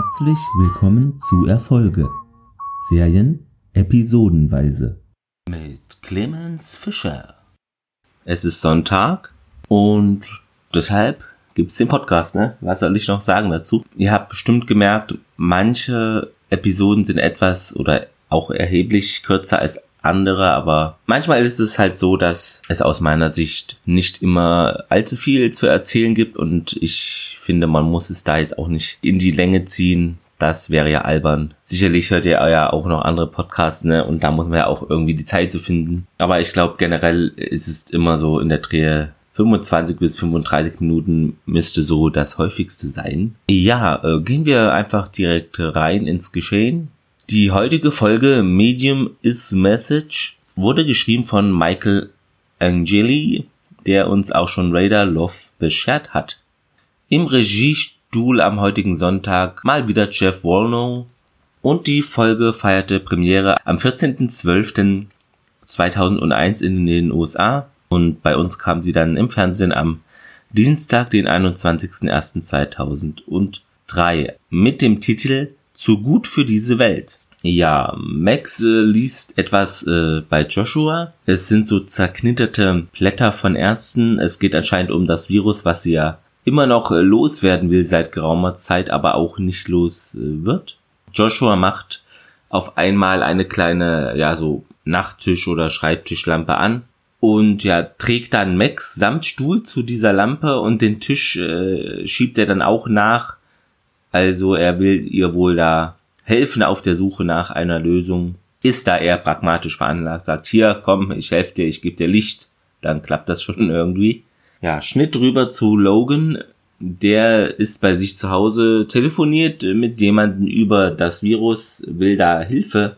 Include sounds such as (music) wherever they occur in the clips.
Herzlich willkommen zu Erfolge. Serien episodenweise. Mit Clemens Fischer. Es ist Sonntag und deshalb gibt's den Podcast, ne? Was soll ich noch sagen dazu? Ihr habt bestimmt gemerkt, manche Episoden sind etwas oder auch erheblich kürzer als andere, aber manchmal ist es halt so, dass es aus meiner Sicht nicht immer allzu viel zu erzählen gibt und ich finde, man muss es da jetzt auch nicht in die Länge ziehen. Das wäre ja albern. Sicherlich hört ihr ja auch noch andere Podcasts, ne? Und da muss man ja auch irgendwie die Zeit zu finden. Aber ich glaube, generell ist es immer so in der Drehe 25 bis 35 Minuten müsste so das häufigste sein. Ja, äh, gehen wir einfach direkt rein ins Geschehen. Die heutige Folge Medium is Message wurde geschrieben von Michael Angeli, der uns auch schon Raider Love beschert hat. Im Regiestuhl am heutigen Sonntag mal wieder Jeff Walno und die Folge feierte Premiere am 14.12.2001 in den USA und bei uns kam sie dann im Fernsehen am Dienstag, den 21.01.2003 mit dem Titel zu gut für diese Welt. Ja, Max äh, liest etwas äh, bei Joshua. Es sind so zerknitterte Blätter von Ärzten. Es geht anscheinend um das Virus, was sie ja immer noch äh, loswerden will seit geraumer Zeit, aber auch nicht los äh, wird. Joshua macht auf einmal eine kleine, ja, so Nachttisch- oder Schreibtischlampe an und ja, trägt dann Max samt Stuhl zu dieser Lampe und den Tisch äh, schiebt er dann auch nach. Also er will ihr wohl da helfen auf der Suche nach einer Lösung, ist da eher pragmatisch veranlagt, sagt, hier, komm, ich helfe dir, ich gebe dir Licht, dann klappt das schon irgendwie. Ja, Schnitt rüber zu Logan, der ist bei sich zu Hause, telefoniert mit jemandem über das Virus, will da Hilfe,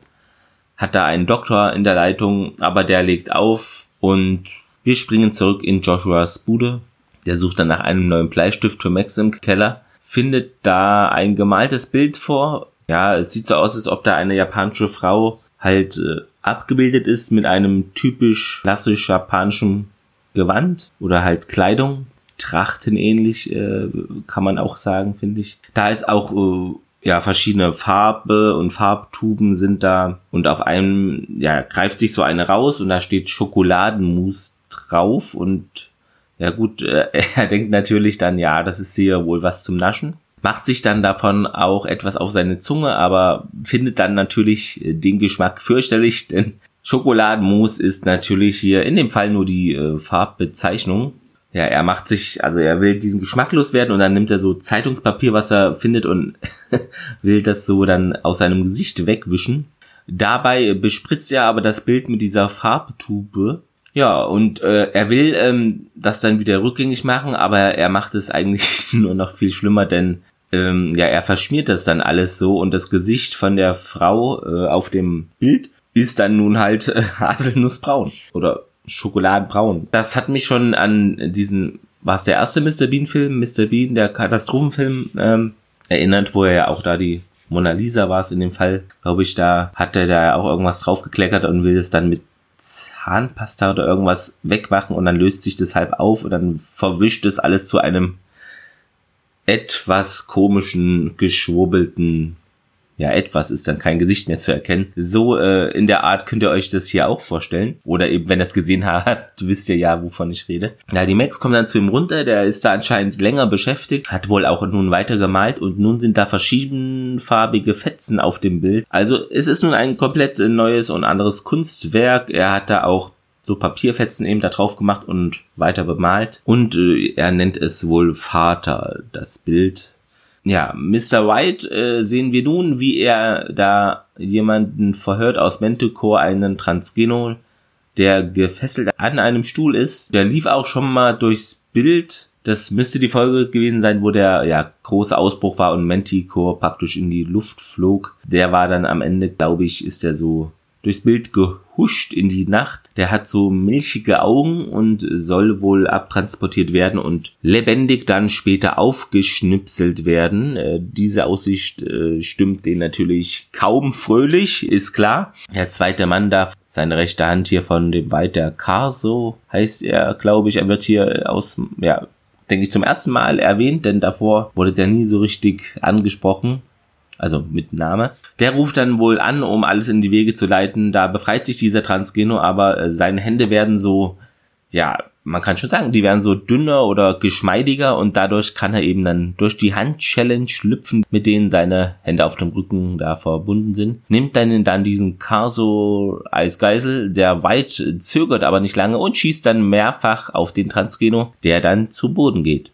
hat da einen Doktor in der Leitung, aber der legt auf und wir springen zurück in Joshuas Bude. Der sucht dann nach einem neuen Bleistift für Max im Keller, findet da ein gemaltes Bild vor ja, es sieht so aus, als ob da eine japanische Frau halt äh, abgebildet ist mit einem typisch klassisch japanischen Gewand oder halt Kleidung. Trachten ähnlich, äh, kann man auch sagen, finde ich. Da ist auch äh, ja verschiedene Farbe und Farbtuben sind da und auf einem ja greift sich so eine raus und da steht Schokoladenmus drauf und ja gut, äh, (laughs) er denkt natürlich dann ja, das ist hier wohl was zum Naschen macht sich dann davon auch etwas auf seine Zunge, aber findet dann natürlich äh, den Geschmack fürchterlich, (laughs) denn Schokoladenmus ist natürlich hier in dem Fall nur die äh, Farbbezeichnung. Ja, er macht sich, also er will diesen Geschmack loswerden und dann nimmt er so Zeitungspapier, was er findet und (laughs) will das so dann aus seinem Gesicht wegwischen. Dabei bespritzt er aber das Bild mit dieser Farbtube ja, und äh, er will ähm, das dann wieder rückgängig machen, aber er macht es eigentlich (laughs) nur noch viel schlimmer, denn ähm, ja, er verschmiert das dann alles so und das Gesicht von der Frau äh, auf dem Bild ist dann nun halt äh, (laughs) Haselnussbraun oder Schokoladenbraun. Das hat mich schon an diesen, war es der erste Mr. Bean-Film, Mr. Bean, der Katastrophenfilm, ähm, erinnert, wo er ja auch da die Mona Lisa war es in dem Fall, glaube ich, da hat er da auch irgendwas draufgekleckert und will es dann mit Zahnpasta oder irgendwas wegmachen und dann löst sich das halb auf und dann verwischt es alles zu einem etwas komischen, geschwurbelten ja, etwas ist dann kein Gesicht mehr zu erkennen. So äh, in der Art könnt ihr euch das hier auch vorstellen. Oder eben, wenn ihr es gesehen habt, (laughs) wisst ihr ja, wovon ich rede. Ja, die Max kommt dann zu ihm runter, der ist da anscheinend länger beschäftigt, hat wohl auch nun weiter gemalt und nun sind da verschiedenfarbige Fetzen auf dem Bild. Also es ist nun ein komplett neues und anderes Kunstwerk. Er hat da auch so Papierfetzen eben da drauf gemacht und weiter bemalt. Und äh, er nennt es wohl Vater, das Bild ja, Mr. White äh, sehen wir nun, wie er da jemanden verhört aus Mentecore, einen Transgenol, der gefesselt an einem Stuhl ist. Der lief auch schon mal durchs Bild. Das müsste die Folge gewesen sein, wo der ja große Ausbruch war und Manticore praktisch in die Luft flog. Der war dann am Ende, glaube ich, ist er so durchs Bild gehuscht in die Nacht. Der hat so milchige Augen und soll wohl abtransportiert werden und lebendig dann später aufgeschnipselt werden. Äh, diese Aussicht äh, stimmt den natürlich kaum fröhlich, ist klar. Der zweite Mann darf seine rechte Hand hier von dem Walter Carso heißt er, glaube ich. Er wird hier aus, ja, denke ich, zum ersten Mal erwähnt, denn davor wurde der nie so richtig angesprochen. Also mit Name. Der ruft dann wohl an, um alles in die Wege zu leiten. Da befreit sich dieser Transgeno, aber äh, seine Hände werden so, ja, man kann schon sagen, die werden so dünner oder geschmeidiger und dadurch kann er eben dann durch die Hand-Challenge schlüpfen, mit denen seine Hände auf dem Rücken da verbunden sind. Nimmt dann, dann diesen Carso als Geisel, der weit zögert aber nicht lange und schießt dann mehrfach auf den Transgeno, der dann zu Boden geht.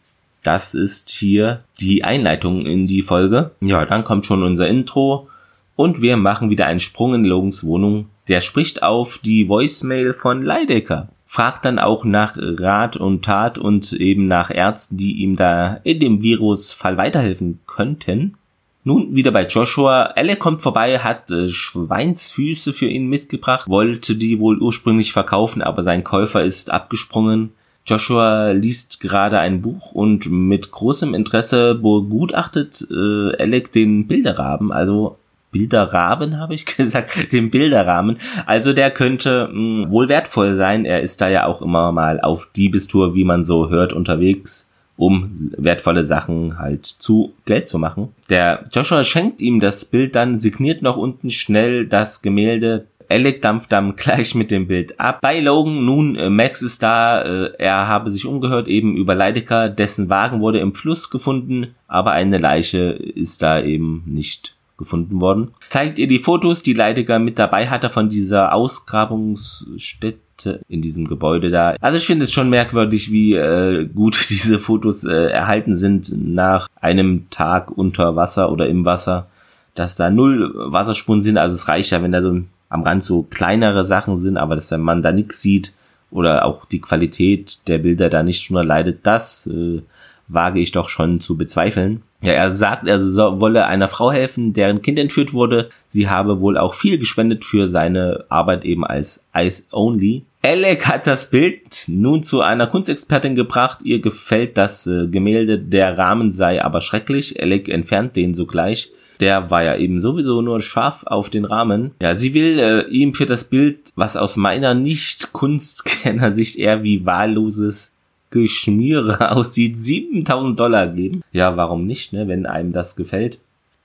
Das ist hier die Einleitung in die Folge. Ja, dann kommt schon unser Intro und wir machen wieder einen Sprung in Logans Wohnung. Der spricht auf die Voicemail von Leidecker. Fragt dann auch nach Rat und Tat und eben nach Ärzten, die ihm da in dem Virusfall weiterhelfen könnten. Nun wieder bei Joshua. Elle kommt vorbei, hat äh, Schweinsfüße für ihn mitgebracht, wollte die wohl ursprünglich verkaufen, aber sein Käufer ist abgesprungen. Joshua liest gerade ein Buch und mit großem Interesse begutachtet äh, Alec den Bilderrahmen, also Bilderrahmen (laughs) habe ich gesagt, den Bilderrahmen. Also der könnte mh, hm, wohl wertvoll sein. Er ist da ja auch immer mal auf Diebestour, wie man so hört, unterwegs, um wertvolle Sachen halt zu Geld zu machen. Der Joshua schenkt ihm das Bild dann, signiert noch unten schnell das Gemälde Alec dampft dann (laughs) gleich mit dem Bild ab. Bei Logan nun, äh, Max ist da, äh, er habe sich umgehört, eben über Leidecker, dessen Wagen wurde im Fluss gefunden, aber eine Leiche ist da eben nicht gefunden worden. Zeigt ihr die Fotos, die Leidecker mit dabei hatte von dieser Ausgrabungsstätte in diesem Gebäude da. Also ich finde es schon merkwürdig, wie äh, gut (laughs) diese Fotos äh, erhalten sind nach einem Tag unter Wasser oder im Wasser, dass da null Wasserspuren sind. Also es reicht ja, wenn da so ein am Rand so kleinere Sachen sind, aber dass der Mann da nichts sieht oder auch die Qualität der Bilder da nicht schon leidet, das äh, wage ich doch schon zu bezweifeln. Ja, er sagt, er so, wolle einer Frau helfen, deren Kind entführt wurde. Sie habe wohl auch viel gespendet für seine Arbeit eben als Eyes Only. Alec hat das Bild nun zu einer Kunstexpertin gebracht. Ihr gefällt das äh, Gemälde, der Rahmen sei aber schrecklich. Alec entfernt den sogleich der war ja eben sowieso nur scharf auf den Rahmen. Ja, sie will äh, ihm für das Bild, was aus meiner Nicht-Kunstkenner-Sicht (laughs) eher wie wahlloses Geschmiere (laughs) aussieht, 7000 Dollar geben. Ja, warum nicht, ne, wenn einem das gefällt.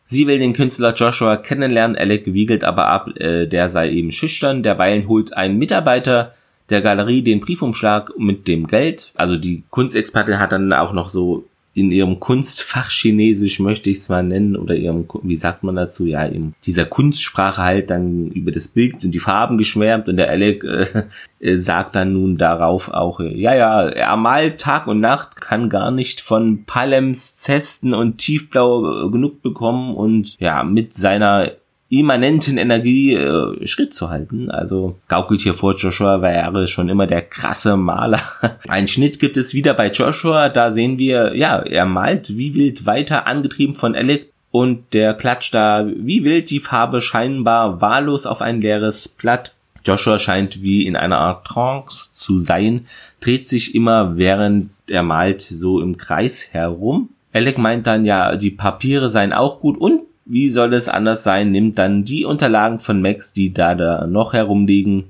Sie will den Künstler Joshua kennenlernen, Alec wiegelt aber ab, äh, der sei eben schüchtern. Derweilen holt ein Mitarbeiter der Galerie den Briefumschlag mit dem Geld. Also die Kunstexpertin hat dann auch noch so in ihrem Kunstfach Chinesisch möchte ich es mal nennen oder ihrem, wie sagt man dazu, ja, in dieser Kunstsprache halt dann über das Bild und die Farben geschwärmt und der Alec äh, äh, sagt dann nun darauf auch, äh, ja, ja, er malt Tag und Nacht, kann gar nicht von Palems, Zesten und Tiefblau äh, genug bekommen und ja, mit seiner immanenten Energie äh, Schritt zu halten. Also gaukelt hier vor Joshua wäre schon immer der krasse Maler. (laughs) Ein Schnitt gibt es wieder bei Joshua. Da sehen wir, ja, er malt wie wild weiter, angetrieben von Alec. Und der klatscht da wie wild die Farbe scheinbar wahllos auf ein leeres Blatt. Joshua scheint wie in einer Art Trance zu sein, dreht sich immer während er malt so im Kreis herum. Alec meint dann ja, die Papiere seien auch gut und wie soll es anders sein, nimmt dann die Unterlagen von Max, die da, da noch herumliegen,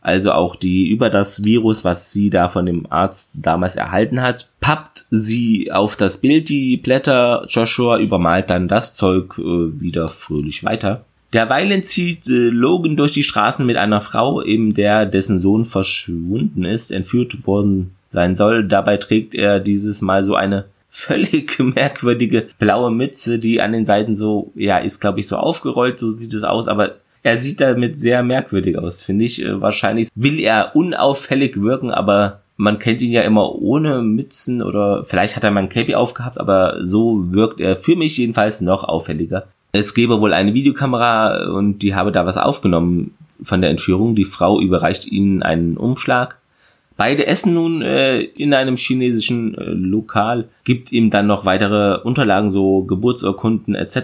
also auch die über das Virus, was sie da von dem Arzt damals erhalten hat, pappt sie auf das Bild die Blätter, Joshua übermalt dann das Zeug äh, wieder fröhlich weiter. Derweilen zieht äh, Logan durch die Straßen mit einer Frau, eben der dessen Sohn verschwunden ist, entführt worden sein soll. Dabei trägt er dieses Mal so eine völlig (laughs) merkwürdige blaue Mütze, die an den Seiten so, ja, ist glaube ich so aufgerollt, so sieht es aus, aber er sieht damit sehr merkwürdig aus, finde ich. Äh, wahrscheinlich will er unauffällig wirken, aber man kennt ihn ja immer ohne Mützen oder vielleicht hat er mal ein Cape aufgehabt, aber so wirkt er für mich jedenfalls noch auffälliger. Es gäbe wohl eine Videokamera und die habe da was aufgenommen von der Entführung. Die Frau überreicht ihnen einen Umschlag Beide essen nun äh, in einem chinesischen äh, Lokal, gibt ihm dann noch weitere Unterlagen, so Geburtsurkunden etc.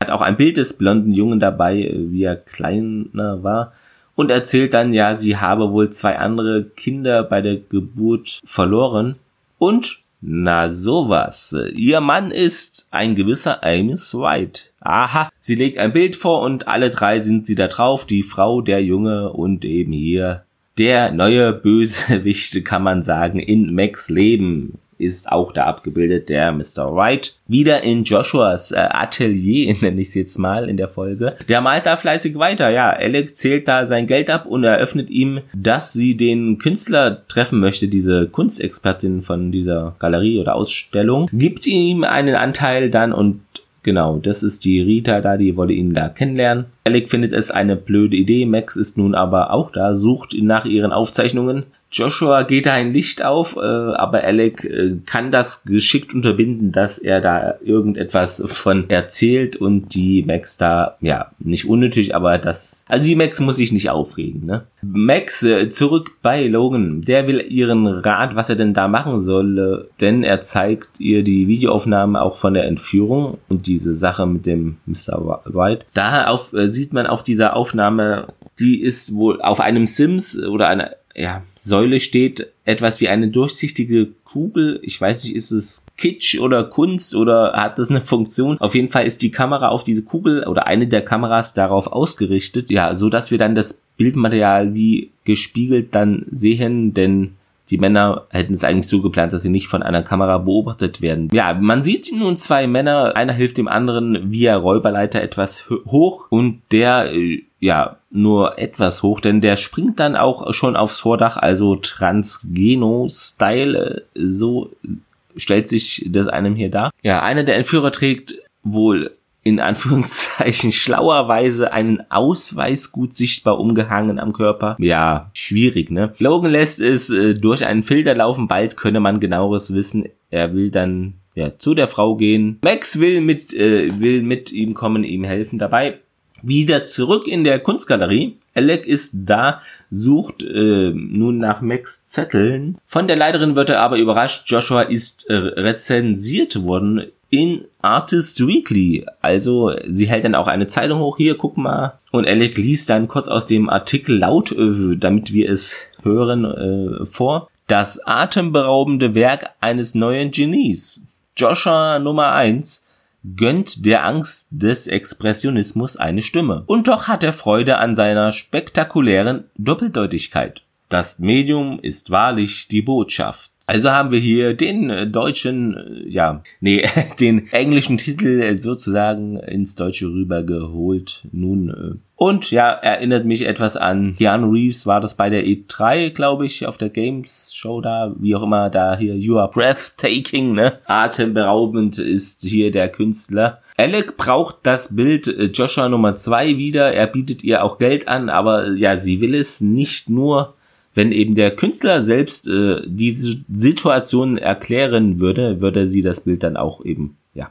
Hat auch ein Bild des blonden Jungen dabei, äh, wie er kleiner war. Und erzählt dann, ja, sie habe wohl zwei andere Kinder bei der Geburt verloren. Und, na sowas, ihr Mann ist ein gewisser Amos White. Aha, sie legt ein Bild vor und alle drei sind sie da drauf, die Frau, der Junge und eben hier der neue Bösewicht, (laughs) kann man sagen, in Max Leben. ist auch da abgebildet, der Mr. Wright. Wieder in Joshuas äh, Atelier, (laughs) nenne ich es jetzt mal in der Folge. Der malt da fleißig weiter, ja. Alec zählt da sein Geld ab und eröffnet ihm, dass sie den Künstler treffen möchte, diese Kunstexpertin von dieser Galerie oder Ausstellung. Gibt ihm einen Anteil dann und Genau, das ist die Rita da, die wollte ihn da kennenlernen. Alec findet es eine blöde Idee, Max ist nun aber auch da, sucht nach ihren Aufzeichnungen, Joshua geht da ein Licht auf, äh, aber Alec äh, kann das geschickt unterbinden, dass er da irgendetwas von erzählt und die Max da, ja, nicht unnötig, aber das, also die Max muss sich nicht aufregen, ne? Max äh, zurück bei Logan, der will ihren Rat, was er denn da machen soll, denn er zeigt ihr die Videoaufnahme auch von der Entführung und diese Sache mit dem Mr. White. Da auf, äh, sieht man auf dieser Aufnahme, die ist wohl auf einem Sims oder einer ja, Säule steht etwas wie eine durchsichtige Kugel. Ich weiß nicht, ist es Kitsch oder Kunst oder hat das eine Funktion? Auf jeden Fall ist die Kamera auf diese Kugel oder eine der Kameras darauf ausgerichtet, ja, so dass wir dann das Bildmaterial wie gespiegelt dann sehen, denn die Männer hätten es eigentlich so geplant, dass sie nicht von einer Kamera beobachtet werden. Ja, man sieht nun zwei Männer, einer hilft dem anderen via Räuberleiter etwas hoch und der äh, ja, nur etwas hoch, denn der springt dann auch schon aufs Vordach, also Transgeno-Style, so stellt sich das einem hier dar. Ja, einer der Entführer trägt wohl in Anführungszeichen (laughs) schlauerweise einen Ausweis gut sichtbar umgehangen am Körper. Ja, schwierig, ne? Logan lässt es äh, durch einen Filter laufen, bald könne man genaueres wissen. Er will dann ja, zu der Frau gehen. Max will mit, äh, will mit ihm kommen, ihm helfen dabei. Wieder zurück in der Kunstgalerie. Alec ist da, sucht äh, nun nach Max Zetteln. Von der Leiterin wird er aber überrascht. Joshua ist äh, rezensiert worden in Artist Weekly. Also sie hält dann auch eine Zeitung hoch. Hier, guck mal. Und Alec liest dann kurz aus dem Artikel laut, äh, damit wir es hören, äh, vor. Das atemberaubende Werk eines neuen Genies. Joshua Nummer eins gönnt der Angst des Expressionismus eine Stimme. Und doch hat er Freude an seiner spektakulären Doppeldeutigkeit. Das Medium ist wahrlich die Botschaft. Also haben wir hier den äh, deutschen, äh, ja, nee, (laughs) den englischen Titel äh, sozusagen ins Deutsche rübergeholt. Nun, und ja, erinnert mich etwas an Keanu Reeves, war das bei der E3, glaube ich, auf der Games Show da, wie auch immer, da hier You are breathtaking, ne? Atemberaubend ist hier der Künstler. Alec braucht das Bild Joshua Nummer zwei wieder, er bietet ihr auch Geld an, aber ja, sie will es nicht nur wenn eben der Künstler selbst äh, diese Situation erklären würde, würde sie das Bild dann auch eben ja,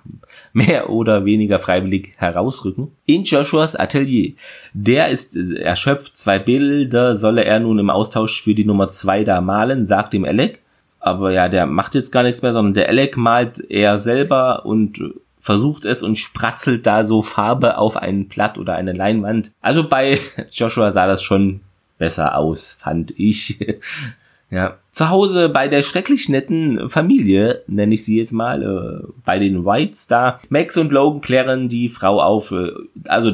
mehr oder weniger freiwillig herausrücken. In Joshuas Atelier. Der ist erschöpft, zwei Bilder solle er nun im Austausch für die Nummer zwei da malen, sagt dem Alec. Aber ja, der macht jetzt gar nichts mehr, sondern der Alec malt er selber und versucht es und spratzelt da so Farbe auf ein Blatt oder eine Leinwand. Also bei (laughs) Joshua sah das schon besser aus, fand ich. (laughs) ja. Zu Hause bei der schrecklich netten Familie, nenne ich sie jetzt mal, äh, bei den Whites da. Max und Logan klären die Frau auf, äh, also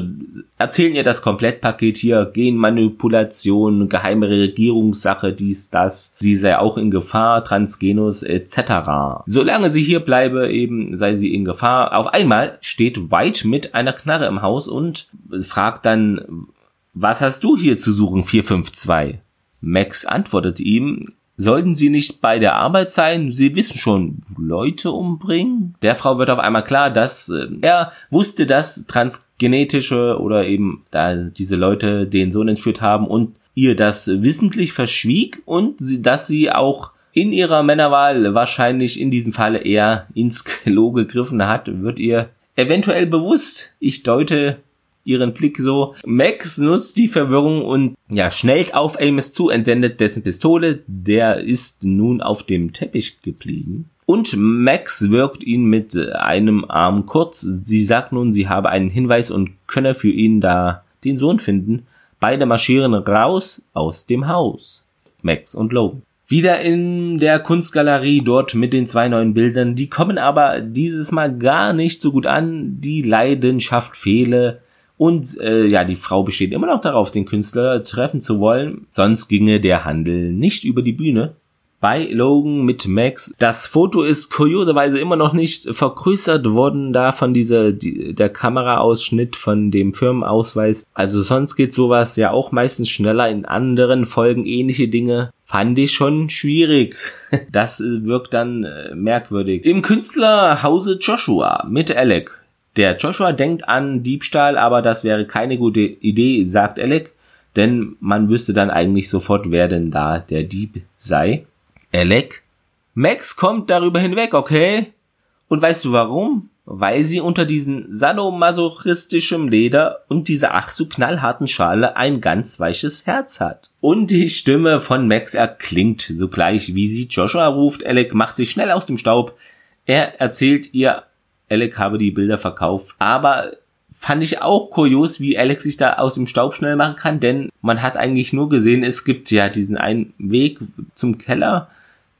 erzählen ihr das Komplettpaket hier, Genmanipulation, geheime Regierungssache, dies, das. Sie sei auch in Gefahr, Transgenus etc. Solange sie hier bleibe, eben sei sie in Gefahr. Auf einmal steht White mit einer Knarre im Haus und fragt dann, was hast du hier zu suchen, 452? Max antwortet ihm, sollten Sie nicht bei der Arbeit sein? Sie wissen schon, Leute umbringen? Der Frau wird auf einmal klar, dass äh, er wusste, dass transgenetische oder eben da diese Leute den Sohn entführt haben und ihr das wissentlich verschwieg und sie, dass sie auch in ihrer Männerwahl wahrscheinlich in diesem Falle eher ins Klo gegriffen hat, wird ihr eventuell bewusst. Ich deute ihren Blick so. Max nutzt die Verwirrung und ja, schnellt auf Amos zu, entwendet dessen Pistole. Der ist nun auf dem Teppich geblieben. Und Max wirkt ihn mit einem Arm kurz. Sie sagt nun, sie habe einen Hinweis und könne für ihn da den Sohn finden. Beide marschieren raus aus dem Haus. Max und Logan. Wieder in der Kunstgalerie dort mit den zwei neuen Bildern. Die kommen aber dieses Mal gar nicht so gut an. Die Leidenschaft fehle. Und äh, ja, die Frau besteht immer noch darauf, den Künstler treffen zu wollen, sonst ginge der Handel nicht über die Bühne. bei Logan mit Max. Das Foto ist kurioserweise immer noch nicht vergrößert worden, da von dieser, die, der Kameraausschnitt von dem Firmenausweis. Also sonst geht sowas ja auch meistens schneller in anderen Folgen ähnliche Dinge. Fand ich schon schwierig. (laughs) Das wirkt dann äh, merkwürdig. Im Künstlerhause Joshua mit Alec. Der Joshua denkt an Diebstahl, aber das wäre keine gute Idee, sagt Alec, denn man wüsste dann eigentlich sofort, wer denn da der Dieb sei. Alec. Max kommt darüber hinweg, okay? Und weißt du warum? Weil sie unter diesem sadomasochistischem Leder und dieser ach so knallharten Schale ein ganz weiches Herz hat. Und die Stimme von Max erklingt sogleich, wie sie Joshua ruft. Alec macht sich schnell aus dem Staub. Er erzählt ihr, Alec habe die Bilder verkauft. Aber fand ich auch kurios, wie Alex sich da aus dem Staub schnell machen kann, denn man hat eigentlich nur gesehen, es gibt ja diesen einen Weg zum Keller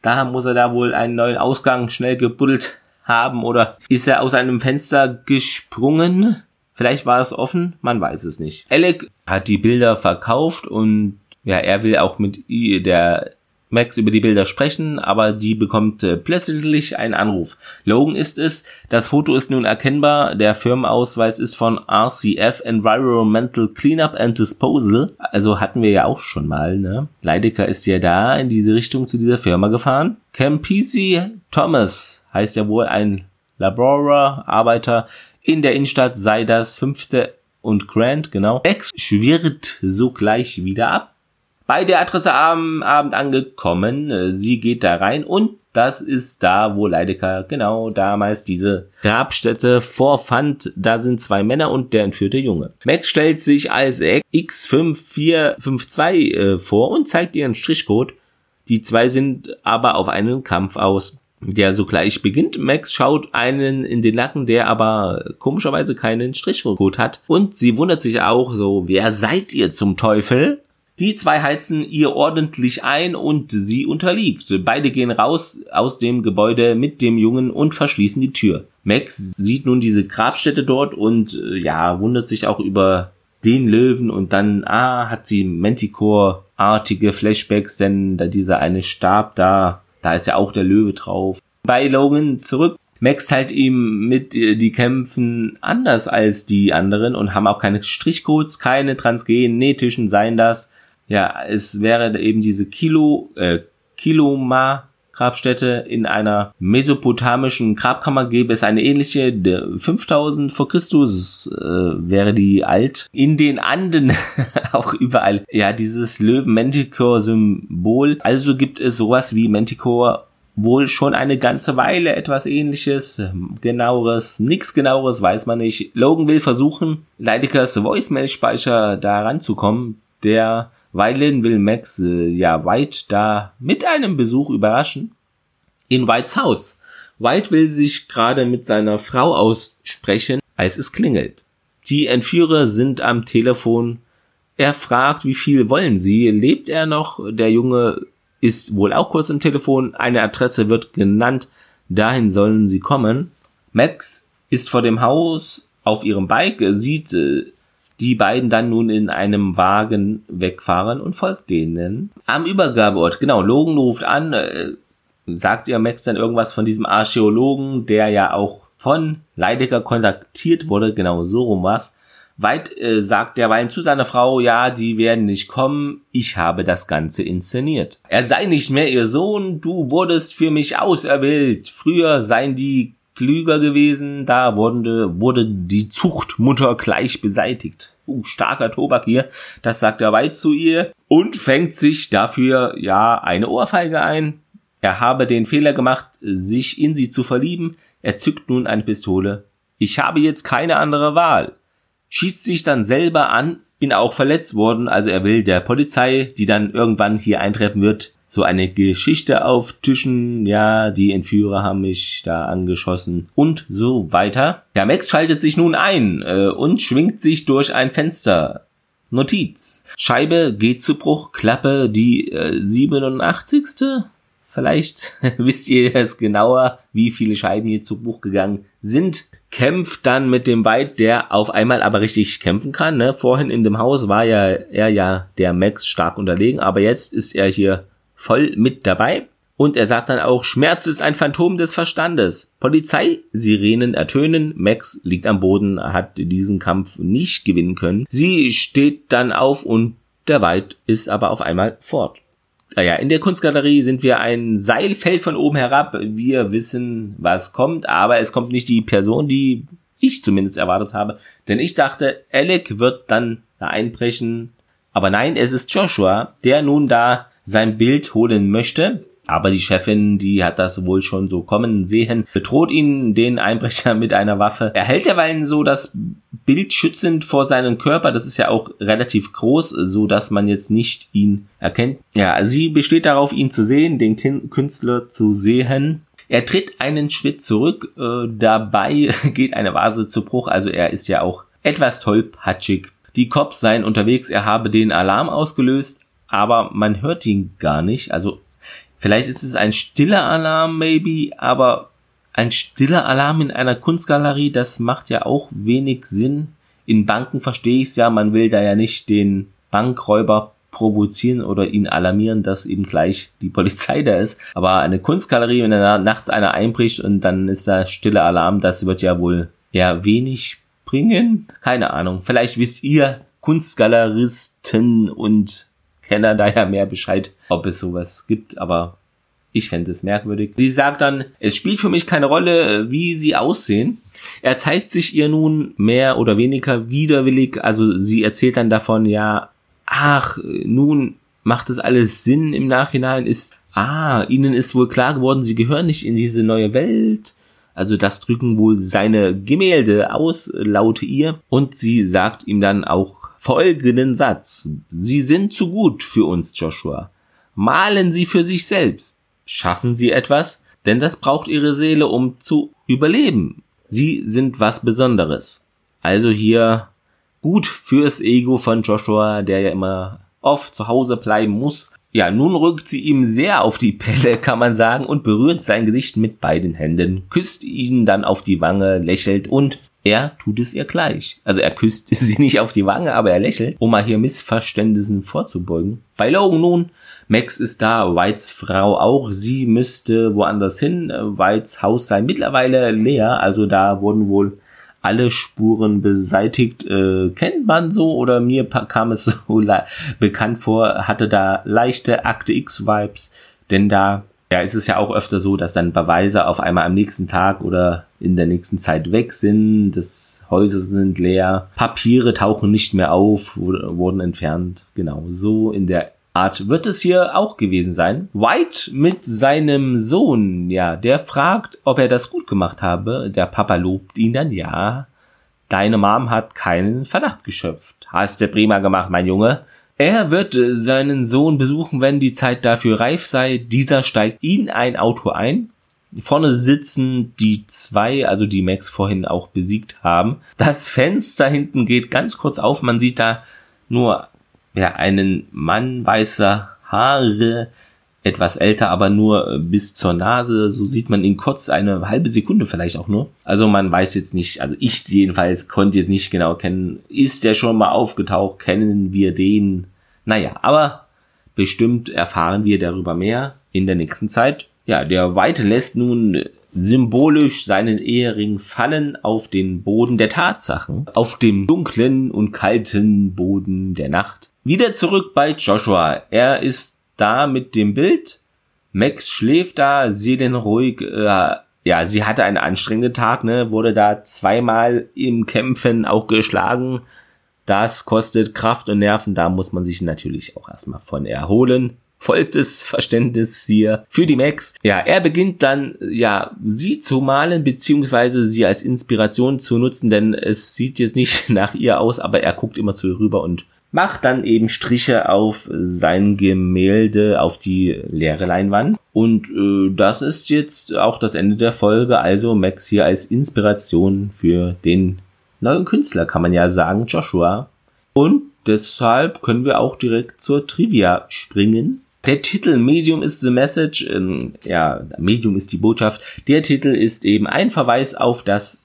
da muss er da wohl einen neuen Ausgang schnell gebuddelt haben oder ist er aus einem Fenster gesprungen? Vielleicht war es offen, man weiß es nicht. Alec hat die Bilder verkauft und ja, er will auch mit der Max über die Bilder sprechen, aber die bekommt äh, plötzlich einen Anruf. Logan ist es, das Foto ist nun erkennbar, der Firmenausweis ist von RCF Environmental Cleanup and Disposal, also hatten wir ja auch schon mal, ne? Leidecker ist ja da in diese Richtung zu dieser Firma gefahren. Campisi Thomas heißt ja wohl ein Laborer-Arbeiter in der Innenstadt sei das fünfte und Grant, genau. Max schwirrt sogleich wieder ab bei der Adresse am Abend angekommen. Äh, sie geht da rein und das ist da, wo Leidecker genau damals diese Grabstätte vorfand. Da sind zwei Männer und der entführte Junge. Max stellt sich als X5452 äh, vor und zeigt ihren Strichcode. Die zwei sind aber auf einen Kampf aus, der sogleich beginnt. Max schaut einen in den Nacken, der aber komischerweise keinen Strichcode hat. Und sie wundert sich auch so, wer seid ihr zum Teufel? Die zwei heizen ihr ordentlich ein und sie unterliegt. Beide gehen raus aus dem Gebäude mit dem Jungen und verschließen die Tür. Max sieht nun diese Grabstätte dort und äh, ja, wundert sich auch über den Löwen und dann, ah, hat sie Manticore-artige Flashbacks, denn da dieser eine Stab da, da ist ja auch der Löwe drauf. Bei Logan zurück Max teilt ihm mit, äh, die kämpfen anders als die anderen und haben auch keine Strichcodes, keine transgenetischen seien das ja, es wäre eben diese Kilo, äh, Kiloma Grabstätte in einer mesopotamischen Grabkammer gäbe es eine ähnliche, 5000 vor Christus äh, wäre die alt. In den Anden (laughs) auch überall, ja, dieses Löwen-Manticore-Symbol. Also gibt es sowas wie Manticore wohl schon eine ganze Weile etwas ähnliches, genaueres, nix genaueres weiß man nicht. Logan will versuchen, Leidekers Voicemail-Speicher da ranzukommen, der Weilen will Max äh, ja White da mit einem Besuch überraschen. In Whites Haus. White will sich gerade mit seiner Frau aussprechen, als es klingelt. Die Entführer sind am Telefon. Er fragt, wie viel wollen sie? Lebt er noch? Der Junge ist wohl auch kurz im Telefon. Eine Adresse wird genannt. Dahin sollen sie kommen. Max ist vor dem Haus auf ihrem Bike, sieht äh, die beiden dann nun in einem Wagen wegfahren und folgt denen. Am Übergabeort, genau, Logan ruft an, äh, sagt ihr Max dann irgendwas von diesem Archäologen, der ja auch von Leidecker kontaktiert wurde, genau so rum was. Weit äh, sagt derweil zu seiner Frau, ja, die werden nicht kommen, ich habe das Ganze inszeniert. Er sei nicht mehr ihr Sohn, du wurdest für mich auserwählt. Früher seien die klüger gewesen, da wurde, wurde die Zuchtmutter gleich beseitigt. Uh, starker Tobak hier, das sagt er weit zu ihr und fängt sich dafür ja eine Ohrfeige ein. Er habe den Fehler gemacht, sich in sie zu verlieben. Er zückt nun eine Pistole. Ich habe jetzt keine andere Wahl. Schießt sich dann selber an, bin auch verletzt worden, also er will der Polizei, die dann irgendwann hier eintreffen wird, so eine Geschichte auftischen, ja, die Entführer haben mich da angeschossen und so weiter. Ja, Max schaltet sich nun ein äh, und schwingt sich durch ein Fenster. Notiz. Scheibe geht zu Bruch, Klappe die äh, 87. Vielleicht (laughs) wisst ihr es genauer, wie viele Scheiben hier zu Bruch gegangen sind. Kämpft dann mit dem Byte, der auf einmal aber richtig kämpfen kann. Ne? Vorhin in dem Haus war ja er ja der Max stark unterlegen, aber jetzt ist er hier voll mit dabei. Und er sagt dann auch, Schmerz ist ein Phantom des Verstandes. Polizei, Sirenen ertönen. Max liegt am Boden, hat diesen Kampf nicht gewinnen können. Sie steht dann auf und der Wald ist aber auf einmal fort. Naja, in der Kunstgalerie sind wir ein Seil fällt von oben herab. Wir wissen, was kommt, aber es kommt nicht die Person, die ich zumindest erwartet habe. Denn ich dachte, Alec wird dann da einbrechen. Aber nein, es ist Joshua, der nun da sein Bild holen möchte. Aber die Chefin, die hat das wohl schon so kommen sehen, bedroht ihn, den Einbrecher, (laughs) mit einer Waffe. Er hält derweil so das Bild schützend vor seinem Körper. Das ist ja auch relativ groß, so dass man jetzt nicht ihn erkennt. Ja, sie besteht darauf, ihn zu sehen, den Künstler zu sehen. Er tritt einen Schritt zurück, äh, dabei (laughs) geht eine Vase zu Bruch, also er ist ja auch etwas tollpatschig. Die Cops seien unterwegs, er habe den Alarm ausgelöst, aber man hört ihn gar nicht, also Vielleicht ist es ein stiller Alarm, maybe, aber ein stiller Alarm in einer Kunstgalerie, das macht ja auch wenig Sinn. In Banken verstehe ich es ja, man will da ja nicht den Bankräuber provozieren oder ihn alarmieren, dass eben gleich die Polizei da ist. Aber eine Kunstgalerie, wenn da nachts einer einbricht und dann ist da stiller Alarm, das wird ja wohl eher wenig bringen. Keine Ahnung. Vielleicht wisst ihr Kunstgaleristen und Kenner da ja mehr Bescheid, ob es sowas gibt, aber ich fände es merkwürdig. Sie sagt dann, es spielt für mich keine Rolle, wie sie aussehen. Er zeigt sich ihr nun mehr oder weniger widerwillig, also sie erzählt dann davon, ja, ach, nun macht es alles Sinn im Nachhinein, ist, ah, ihnen ist wohl klar geworden, sie gehören nicht in diese neue Welt. Also das drücken wohl seine Gemälde aus, laut ihr. Und sie sagt ihm dann auch folgenden Satz. Sie sind zu gut für uns, Joshua. Malen Sie für sich selbst. Schaffen Sie etwas, denn das braucht Ihre Seele, um zu überleben. Sie sind was Besonderes. Also hier gut fürs Ego von Joshua, der ja immer oft zu Hause bleiben muss. Ja, nun rückt sie ihm sehr auf die Pelle, (laughs) kann man sagen, und berührt sein Gesicht mit beiden Händen, küsst ihn dann auf die Wange, lächelt und er tut es ihr gleich. Also er küsst (laughs) sie nicht auf die Wange, aber er lächelt, um mal hier Missverständnissen vorzubeugen. Bei Logan nun, Max ist da, Whites Frau auch, sie müsste woanders hin. Whites Haus sei mittlerweile leer, also da wurden wohl alle Spuren beseitigt. Äh, kennt man so oder mir kam es (laughs) so bekannt vor, hatte da leichte Akte X-Vibes, denn da ja, ist es ja auch öfter so, dass dann Beweise auf einmal am nächsten Tag oder in der nächsten Zeit weg sind, das Häuser sind leer, Papiere tauchen nicht mehr auf, wurden entfernt. Genau, so in der Art wird es hier auch gewesen sein. White mit seinem Sohn, ja, der fragt, ob er das gut gemacht habe. Der Papa lobt ihn dann, ja. Deine Mom hat keinen Verdacht geschöpft. Hast du prima gemacht, mein Junge. Er wird seinen Sohn besuchen, wenn die Zeit dafür reif sei. Dieser steigt in ein Auto ein. Vorne sitzen die zwei, also die Max vorhin auch besiegt haben. Das Fenster hinten geht ganz kurz auf. Man sieht da nur ja, einen Mann weißer Haare, etwas älter, aber nur äh, bis zur Nase. So sieht man ihn kurz eine halbe Sekunde vielleicht auch nur. Also man weiß jetzt nicht, also ich jedenfalls konnte jetzt nicht genau kennen, ist der schon mal aufgetaucht, kennen wir den? Naja, aber bestimmt erfahren wir darüber mehr in der nächsten Zeit. Ja, der Weite lässt nun symbolisch seinen Ehering fallen auf den Boden der Tatsachen, auf dem dunklen und kalten Boden der Nacht. Wieder zurück bei Joshua. Er ist da mit dem Bild. Max schläft da, seelenruhig. Äh, ja, sie hatte einen anstrengenden Tag, ne, wurde da zweimal im Kämpfen auch geschlagen. Das kostet Kraft und Nerven, da muss man sich natürlich auch erstmal von erholen. Vollstes Verständnis hier für die Max. Ja, er beginnt dann, ja, sie zu malen, beziehungsweise sie als Inspiration zu nutzen, denn es sieht jetzt nicht (laughs) nach ihr aus, aber er guckt immer zu ihr rüber und macht dann eben Striche auf sein Gemälde, auf die leere Leinwand. Und äh, das ist jetzt auch das Ende der Folge. Also Max hier als Inspiration für den neuen Künstler, kann man ja sagen, Joshua. Und deshalb können wir auch direkt zur Trivia springen. Der Titel Medium is the Message, ähm, ja, Medium ist die Botschaft. Der Titel ist eben ein Verweis auf das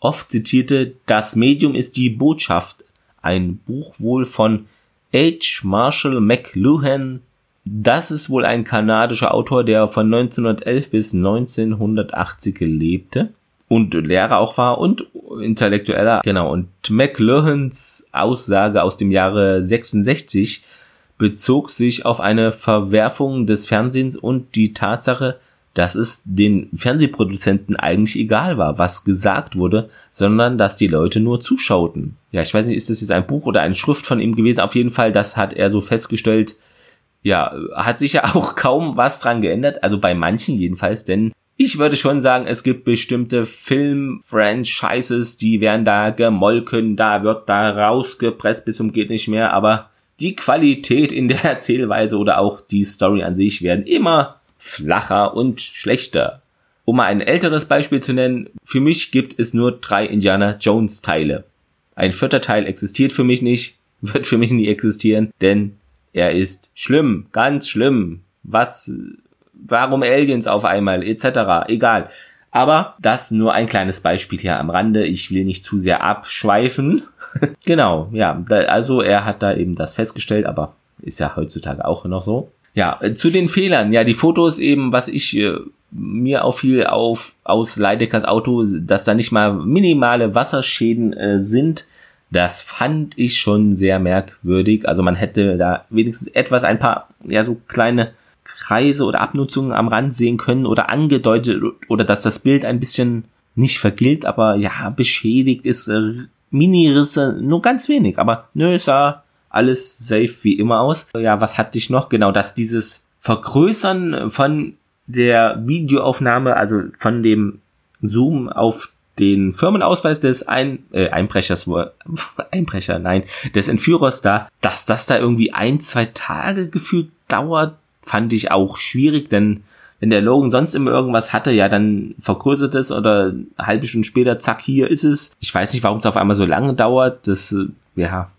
oft zitierte Das Medium ist die Botschaft ein Buch wohl von H. Marshall McLuhan, Das ist wohl ein kanadischer Autor, der von 1911 bis 1980 lebte und Lehrer auch war und Intellektueller. Genau. Und McLuhans Aussage aus dem Jahre 66 bezog sich auf eine Verwerfung des Fernsehens und die Tatsache, dass es den Fernsehproduzenten eigentlich egal war, was gesagt wurde, sondern dass die Leute nur zuschauten. Ja, ich weiß nicht, ist das jetzt ein Buch oder eine Schrift von ihm gewesen? Auf jeden Fall, das hat er so festgestellt. Ja, hat sich ja (laughs) auch kaum was dran geändert, also bei manchen jedenfalls, denn ich würde schon sagen, es gibt bestimmte Film-Franchises, die werden da gemolken, da wird da rausgepresst bis zum geht nicht mehr, aber die Qualität in der (laughs) Erzählweise oder auch die Story an sich werden immer flacher und schlechter. Um mal ein älteres Beispiel zu nennen, für mich gibt es nur drei Indiana Jones Teile. Ein vierter Teil existiert für mich nicht, (laughs) wird für mich nie existieren, denn er ist schlimm, ganz schlimm. Was warum Aliens auf einmal, etc. Egal. Aber das nur ein kleines Beispiel hier am Rande. Ich will nicht zu sehr abschweifen. (laughs) genau, ja. also er hat da eben das festgestellt, aber ist ja heutzutage auch noch so. Ja, äh, zu den Fehlern. Ja, die Fotos eben, was ich äh, mir auffiel auf aus Leideckers Auto, dass da nicht mal minimale Wasserschäden äh, sind. Das fand ich schon sehr merkwürdig. Also man hätte da wenigstens etwas, ein paar, ja, so kleine Kreise oder Abnutzungen am Rand sehen können oder angedeutet oder dass das Bild ein bisschen nicht vergilt, aber ja, beschädigt ist, äh, Mini-Risse, nur ganz wenig, aber nö, sah alles safe wie immer aus. Ja, was hatte ich noch? Genau, dass dieses Vergrößern von der Videoaufnahme, also von dem Zoom auf den Firmenausweis des Ein äh, Einbrechers, (laughs) Einbrecher, nein, des Entführers da, dass das da irgendwie ein, zwei Tage gefühlt dauert, fand ich auch schwierig, denn wenn der Logan sonst immer irgendwas hatte, ja, dann vergrößert es oder halbe Stunde später, zack, hier ist es. Ich weiß nicht, warum es auf einmal so lange dauert. Das, äh, ja,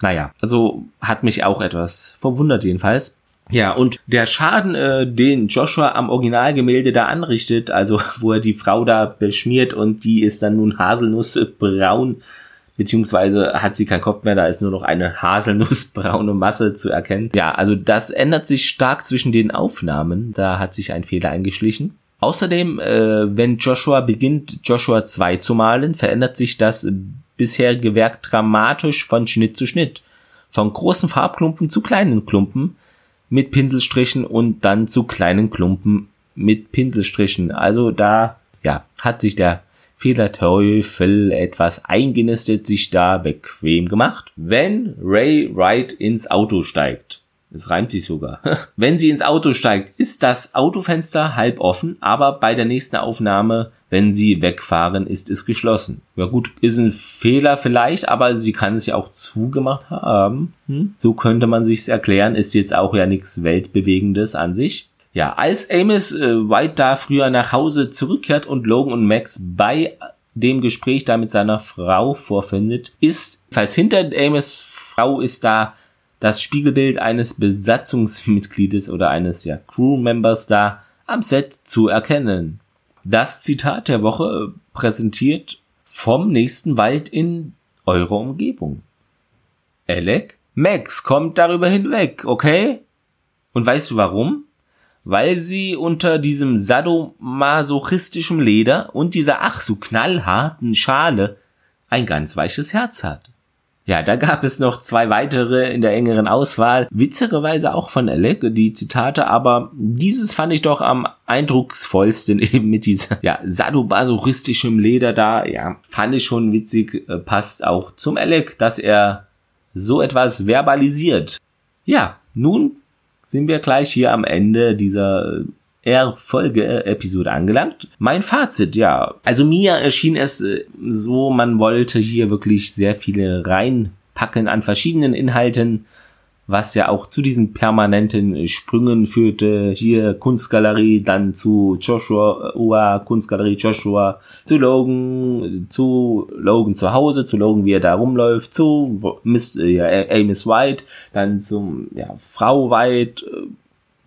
naja, also hat mich auch etwas verwundert jedenfalls. Ja, und der Schaden, äh, den Joshua am Originalgemälde da anrichtet, also (laughs) wo er die Frau da beschmiert und die ist dann nun haselnussbraun, beziehungsweise hat sie keinen Kopf mehr, da ist nur noch eine haselnussbraune (laughs) Masse zu erkennen. Ja, also das ändert sich stark zwischen den Aufnahmen, da hat sich ein Fehler eingeschlichen. Außerdem, äh, wenn Joshua beginnt, Joshua 2 zu malen, verändert sich das bisherige Werk dramatisch von Schnitt zu Schnitt. Von großen Farbklumpen zu kleinen Klumpen mit Pinselstrichen und dann zu kleinen Klumpen mit Pinselstrichen. Also da, ja, hat sich der Fehlerteufel etwas eingenistet, sich da bequem gemacht. Wenn Ray Wright ins Auto steigt, es reimt sich sogar. (laughs) wenn sie ins Auto steigt, ist das Autofenster halb offen, aber bei der nächsten Aufnahme, wenn sie wegfahren, ist es geschlossen. Ja gut, ist ein Fehler vielleicht, aber sie kann es ja auch zugemacht haben. Hm? So könnte man sich's erklären, ist jetzt auch ja nichts Weltbewegendes an sich. Ja, als Amos äh, White da früher nach Hause zurückkehrt und Logan und Max bei dem Gespräch da mit seiner Frau vorfindet, ist, falls hinter Amos Frau ist da das Spiegelbild eines Besatzungsmitgliedes oder eines ja, Crewmembers da am Set zu erkennen. Das Zitat der Woche präsentiert vom nächsten Wald in eurer Umgebung. Alec? Max kommt darüber hinweg, okay? Und weißt du warum? Weil sie unter diesem sadomasochistischen Leder und dieser ach so knallharten Schale ein ganz weiches Herz hat. Ja, da gab es noch zwei weitere in der engeren Auswahl. Witzigerweise auch von Alec, die Zitate, aber dieses fand ich doch am eindrucksvollsten (laughs) eben mit dieser, ja, sadomasochistischem Leder da. Ja, fand ich schon witzig, äh, passt auch zum Alec, dass er so etwas verbalisiert. Ja, nun sind wir gleich hier am Ende dieser Folge-Episode angelangt. Mein Fazit, ja. Also mir erschien es äh, so, man wollte hier wirklich sehr viele reinpacken an verschiedenen Inhalten, was ja auch zu diesen permanenten Sprüngen führte. Hier Kunstgalerie, dann zu Joshua, uh, Kunstgalerie Joshua, zu Logan, zu Logan zu Hause, zu Logan, wie er da rumläuft, zu Miss, ja, Amos White, dann zum ja, Frau White,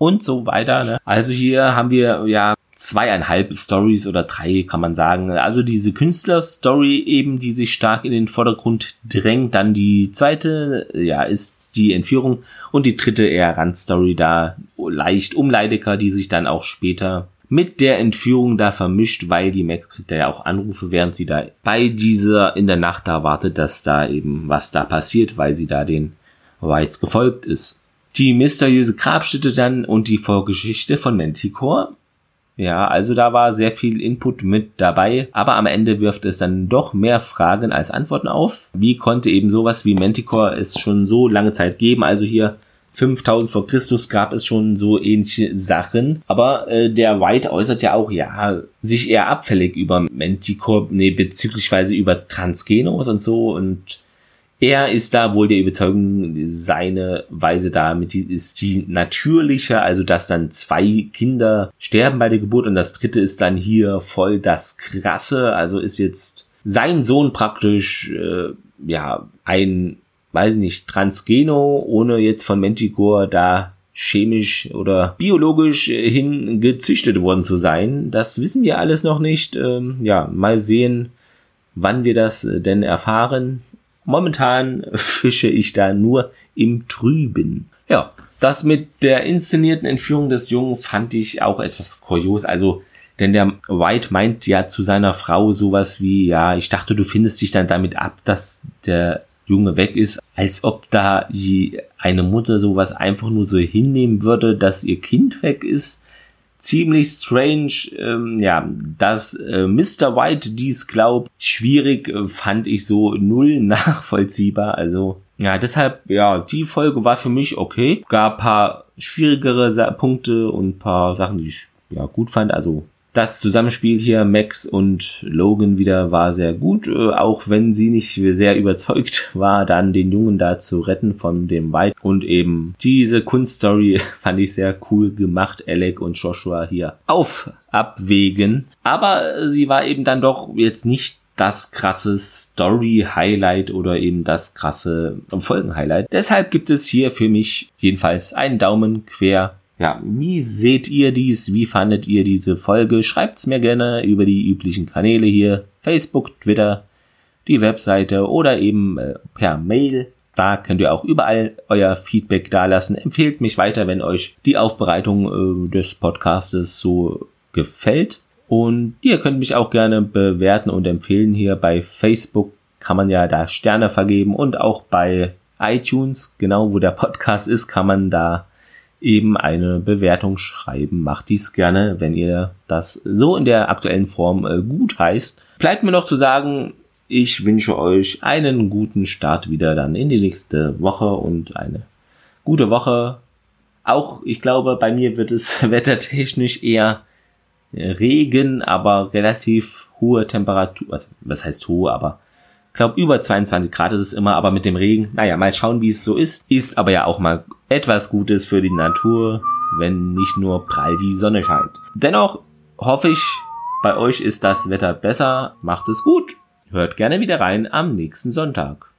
und so weiter. Ne? Also hier haben wir ja zweieinhalb Stories oder drei, kann man sagen. Also diese Künstler-Story eben, die sich stark in den Vordergrund drängt. Dann die zweite, ja, ist die Entführung und die dritte eher Randstory da leicht Umleidecker, die sich dann auch später mit der Entführung da vermischt, weil die Max kriegt ja auch Anrufe, während sie da bei dieser in der Nacht da wartet, dass da eben was da passiert, weil sie da den Whites gefolgt ist. Die mysteriöse Grabstätte dann und die Vorgeschichte von Manticore. Ja, also da war sehr viel Input mit dabei, aber am Ende wirft es dann doch mehr Fragen als Antworten auf. Wie konnte eben sowas wie Manticore es schon so lange Zeit geben? Also hier 5000 vor Christus gab es schon so ähnliche Sachen. Aber äh, der White äußert ja auch, ja, sich eher abfällig über Manticore, nee, bezüglichweise über Transgenos und so. Und er ist da wohl der Überzeugung, seine Weise damit ist die natürliche, also dass dann zwei Kinder sterben bei der Geburt und das dritte ist dann hier voll das Krasse. Also ist jetzt sein Sohn praktisch, äh, ja, ein weiß nicht, Transgeno, ohne jetzt von Manticore da chemisch oder biologisch hin gezüchtet worden zu sein. Das wissen wir alles noch nicht. Ähm, ja, mal sehen, wann wir das denn erfahren. Momentan fische ich da nur im Trüben. Ja, das mit der inszenierten Entführung des Jungen fand ich auch etwas kurios. Also, denn der White meint ja zu seiner Frau sowas wie, ja, ich dachte, du findest dich dann damit ab, dass der Junge weg ist, als ob da eine Mutter sowas einfach nur so hinnehmen würde, dass ihr Kind weg ist. Ziemlich strange, ähm, ja, dass äh, Mr. White dies glaubt. Schwierig äh, fand ich so null (laughs) nachvollziehbar. Also, ja, deshalb, ja, die Folge war für mich okay. Gab paar schwierigere Punkte und paar Sachen, die ich ja gut fand. Also das Zusammenspiel hier, Max und Logan wieder, war sehr gut, äh, auch wenn sie nicht sehr überzeugt (laughs) war, dann den Jungen da zu retten von dem White. Und eben diese Kunststory (laughs) fand ich sehr cool gemacht, Alec und Joshua hier auf abwägen. Aber sie war eben dann doch jetzt nicht das krasse Story-Highlight oder eben das krasse Folgen-Highlight. Deshalb gibt es hier für mich jedenfalls einen Daumen quer ja, wie seht ihr dies? Wie fandet ihr diese Folge? Schreibt's mir gerne über die üblichen Kanäle hier. Facebook, Twitter, die Webseite oder eben äh, per Mail. Da könnt ihr auch überall euer Feedback dalassen. Empfehlt mich weiter, wenn euch die Aufbereitung äh, des Podcastes so gefällt. Und ihr könnt mich auch gerne bewerten und empfehlen. Hier bei Facebook kann man ja da Sterne vergeben und auch bei iTunes, genau wo der Podcast ist, kann man da eben eine Bewertung schreiben. Macht dies gerne, wenn ihr das so in der aktuellen Form äh, gut heißt. Bleibt mir noch zu sagen, ich wünsche euch einen guten Start wieder dann in die nächste Woche und eine gute Woche. Auch, ich glaube, bei mir wird es (laughs) wettertechnisch eher Regen, aber relativ hohe Temperatur. Also, was heißt hohe, aber glaube, über 22 Grad ist es immer, aber mit dem Regen, naja, mal schauen, wie es so ist. Ist aber ja auch mal etwas Gutes für die Natur, wenn nicht nur prall die Sonne scheint. Dennoch hoffe ich, bei euch ist das Wetter besser. Macht es gut. Hört gerne wieder rein am nächsten Sonntag.